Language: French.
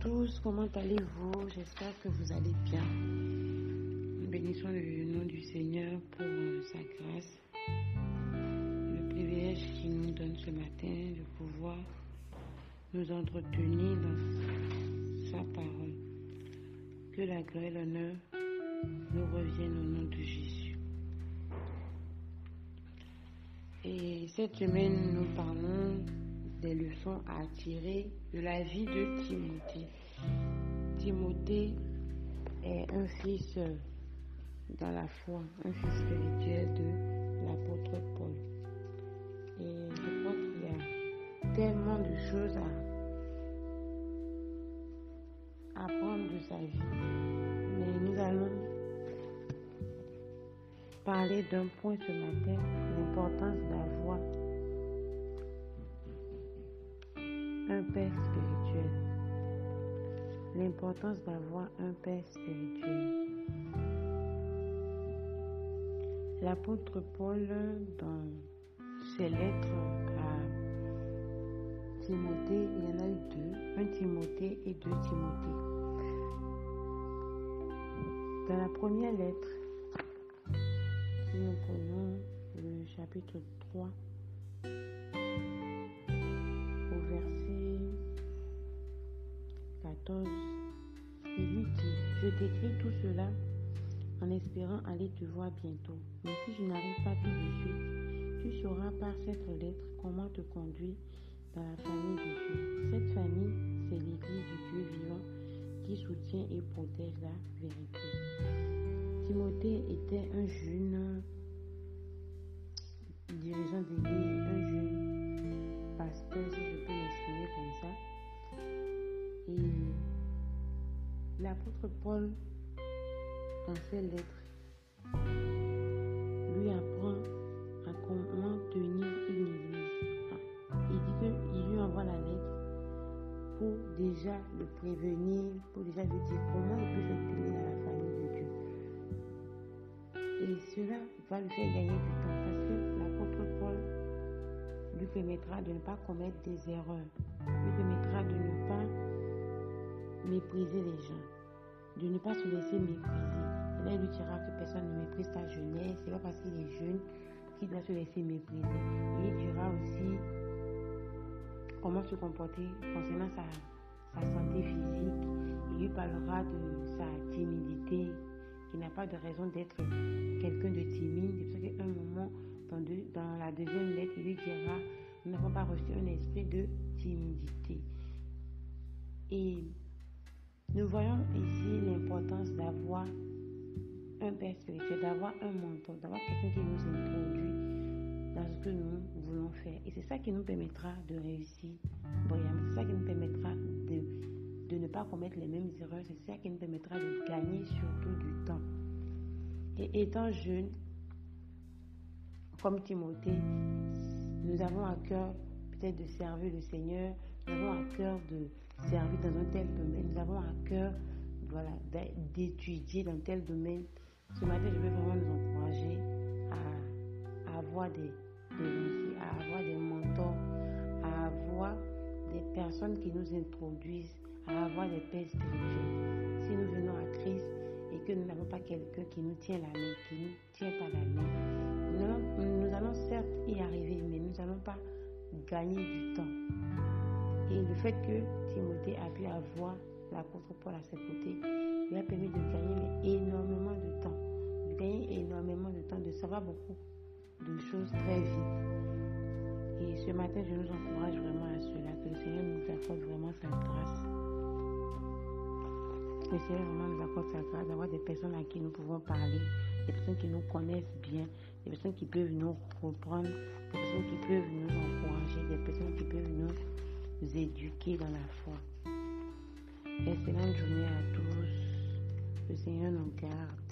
tous, comment allez-vous? J'espère que vous allez bien. Bénissons le nom du Seigneur pour sa grâce, le privilège qu'il nous donne ce matin de pouvoir nous entretenir dans sa parole. Que la gloire et l'honneur nous reviennent au nom de Jésus. Et cette semaine, nous parlons des leçons à tirer de la vie de Timothée. Timothée est un fils dans la foi, un fils spirituel de l'apôtre Paul. Et je crois qu'il y a tellement de choses à apprendre de sa vie. Mais nous allons parler d'un point ce matin, l'importance d'avoir père spirituel. L'importance d'avoir un père spirituel. L'apôtre Paul, dans ses lettres à Timothée, il y en a eu deux, un Timothée et deux Timothée. Dans la première lettre, si nous prenons le chapitre 3, il lui dit, je t'écris tout cela en espérant aller te voir bientôt. Mais si je n'arrive pas tout de suite, tu sauras par cette lettre comment te conduire dans la famille de Dieu. Cette famille, c'est l'Église du Dieu vivant qui soutient et protège la vérité. Timothée était un jeune dirigeant d'église, un jeune pasteur, l'apôtre Paul, dans ses lettres, lui apprend à comment tenir une église. Il dit qu'il lui envoie la lettre pour déjà le prévenir, pour déjà lui dire comment il peut se tenir dans la famille de Dieu. Et cela va lui faire gagner du temps parce que l'apôtre Paul lui permettra de ne pas commettre des erreurs, lui permettra de ne pas mépriser les gens, de ne pas se laisser mépriser. Il lui dira que personne ne méprise ta jeunesse, c'est pas parce qu'il est jeune qu'il doit se laisser mépriser. Et il dira aussi comment se comporter concernant sa, sa santé physique. Il lui parlera de sa timidité, qui n'a pas de raison d'être quelqu'un de timide. Pour qu'à un moment, dans, dans la deuxième lettre, il lui dira nous n'avons pas reçu un esprit de timidité. Et nous voyons ici l'importance d'avoir un père spirituel, d'avoir un mentor, d'avoir quelqu'un qui nous introduit dans ce que nous voulons faire. Et c'est ça qui nous permettra de réussir brillamment. C'est ça qui nous permettra de, de ne pas commettre les mêmes erreurs. C'est ça qui nous permettra de gagner surtout du temps. Et étant jeune, comme Timothée, nous avons à cœur peut-être de servir le Seigneur, nous avons à de servir dans un tel domaine, nous avons à cœur voilà, d'étudier dans tel domaine. Ce matin, je veux vraiment nous encourager à, avoir des, des à avoir des mentors, à avoir des personnes qui nous introduisent, à avoir des pères spirituels. Si nous venons à Christ et que nous n'avons pas quelqu'un qui nous tient la main, qui nous tient pas la main, nous allons certes y arriver, mais nous n'allons pas gagner du temps. Et le fait que Timothée a pu avoir l'apôtre Paul à ses côtés lui a permis de gagner énormément de temps, de gagner énormément de temps, de savoir beaucoup de choses très vite. Et ce matin, je nous encourage vraiment à cela, que le Seigneur nous accorde vraiment sa grâce. Que le Seigneur vraiment nous accorde sa grâce d'avoir des personnes à qui nous pouvons parler, des personnes qui nous connaissent bien, des personnes qui peuvent nous reprendre, des personnes qui peuvent nous encourager, des personnes qui peuvent éduquer dans la foi. Excellente journée à tous. Le Seigneur nous garde.